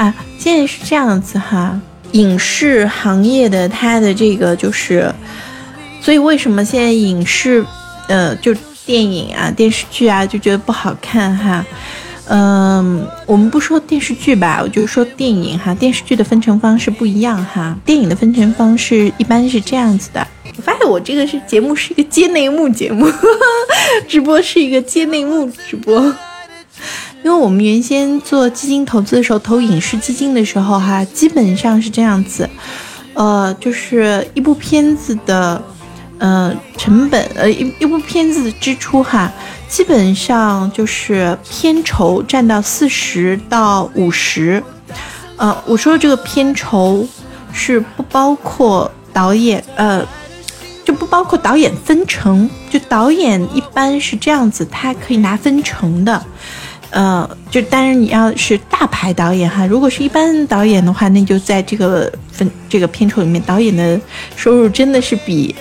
啊，现在是这样子哈，影视行业的它的这个就是，所以为什么现在影视，呃，就电影啊、电视剧啊就觉得不好看哈？嗯，我们不说电视剧吧，我就说电影哈。电视剧的分成方式不一样哈，电影的分成方式一般是这样子的。我发现我这个是节目是一个接内幕节目，直播是一个接内幕直播。因为我们原先做基金投资的时候，投影视基金的时候哈，基本上是这样子，呃，就是一部片子的。呃，成本呃一一部片子的支出哈，基本上就是片酬占到四十到五十。呃，我说的这个片酬是不包括导演，呃，就不包括导演分成，就导演一般是这样子，他可以拿分成的。呃，就当然你要是大牌导演哈，如果是一般导演的话，那就在这个分这个片酬里面，导演的收入真的是比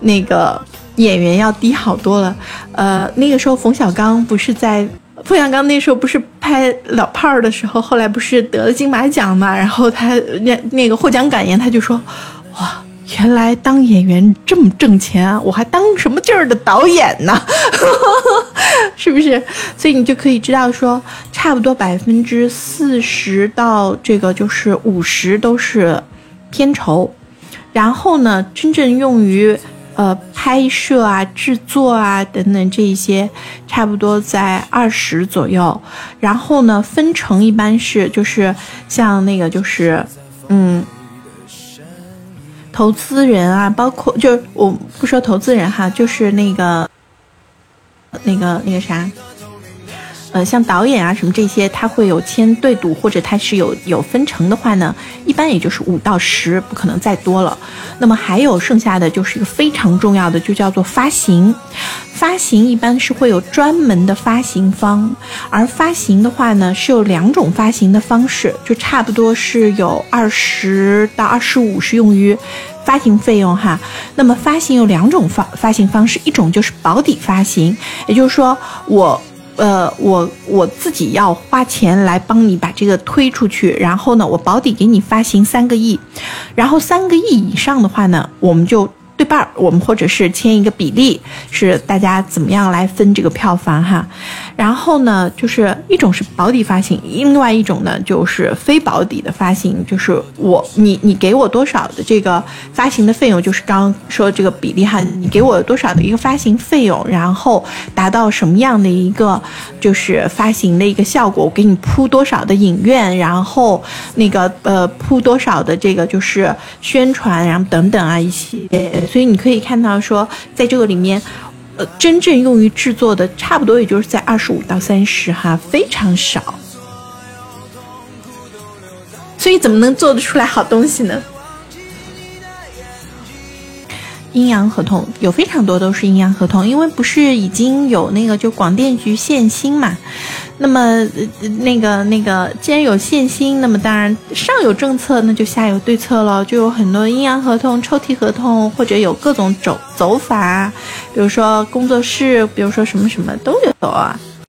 那个演员要低好多了。呃，那个时候冯小刚不是在冯小刚那时候不是拍老炮儿的时候，后来不是得了金马奖嘛，然后他那那个获奖感言他就说，原来当演员这么挣钱！我还当什么劲儿的导演呢？是不是？所以你就可以知道说，差不多百分之四十到这个就是五十都是片酬，然后呢，真正用于呃拍摄啊、制作啊等等这一些，差不多在二十左右。然后呢，分成一般是就是像那个就是嗯。投资人啊，包括就是我不说投资人哈，就是那个那个那个啥。呃，像导演啊什么这些，他会有签对赌，或者他是有有分成的话呢，一般也就是五到十，不可能再多了。那么还有剩下的就是一个非常重要的，就叫做发行。发行一般是会有专门的发行方，而发行的话呢是有两种发行的方式，就差不多是有二十到二十五是用于发行费用哈。那么发行有两种发发行方式，一种就是保底发行，也就是说我。呃，我我自己要花钱来帮你把这个推出去，然后呢，我保底给你发行三个亿，然后三个亿以上的话呢，我们就。对半儿，我们或者是签一个比例，是大家怎么样来分这个票房哈？然后呢，就是一种是保底发行，另外一种呢就是非保底的发行，就是我你你给我多少的这个发行的费用，就是刚刚说这个比例哈，你给我多少的一个发行费用，然后达到什么样的一个就是发行的一个效果，我给你铺多少的影院，然后那个呃铺多少的这个就是宣传，然后等等啊一些。所以你可以看到，说在这个里面，呃，真正用于制作的，差不多也就是在二十五到三十哈，非常少。所以怎么能做得出来好东西呢？阴阳合同有非常多都是阴阳合同，因为不是已经有那个就广电局限薪嘛，那么那个那个既然有限薪，那么当然上有政策，那就下有对策了，就有很多阴阳合同、抽屉合同，或者有各种走走法，比如说工作室，比如说什么什么都有啊。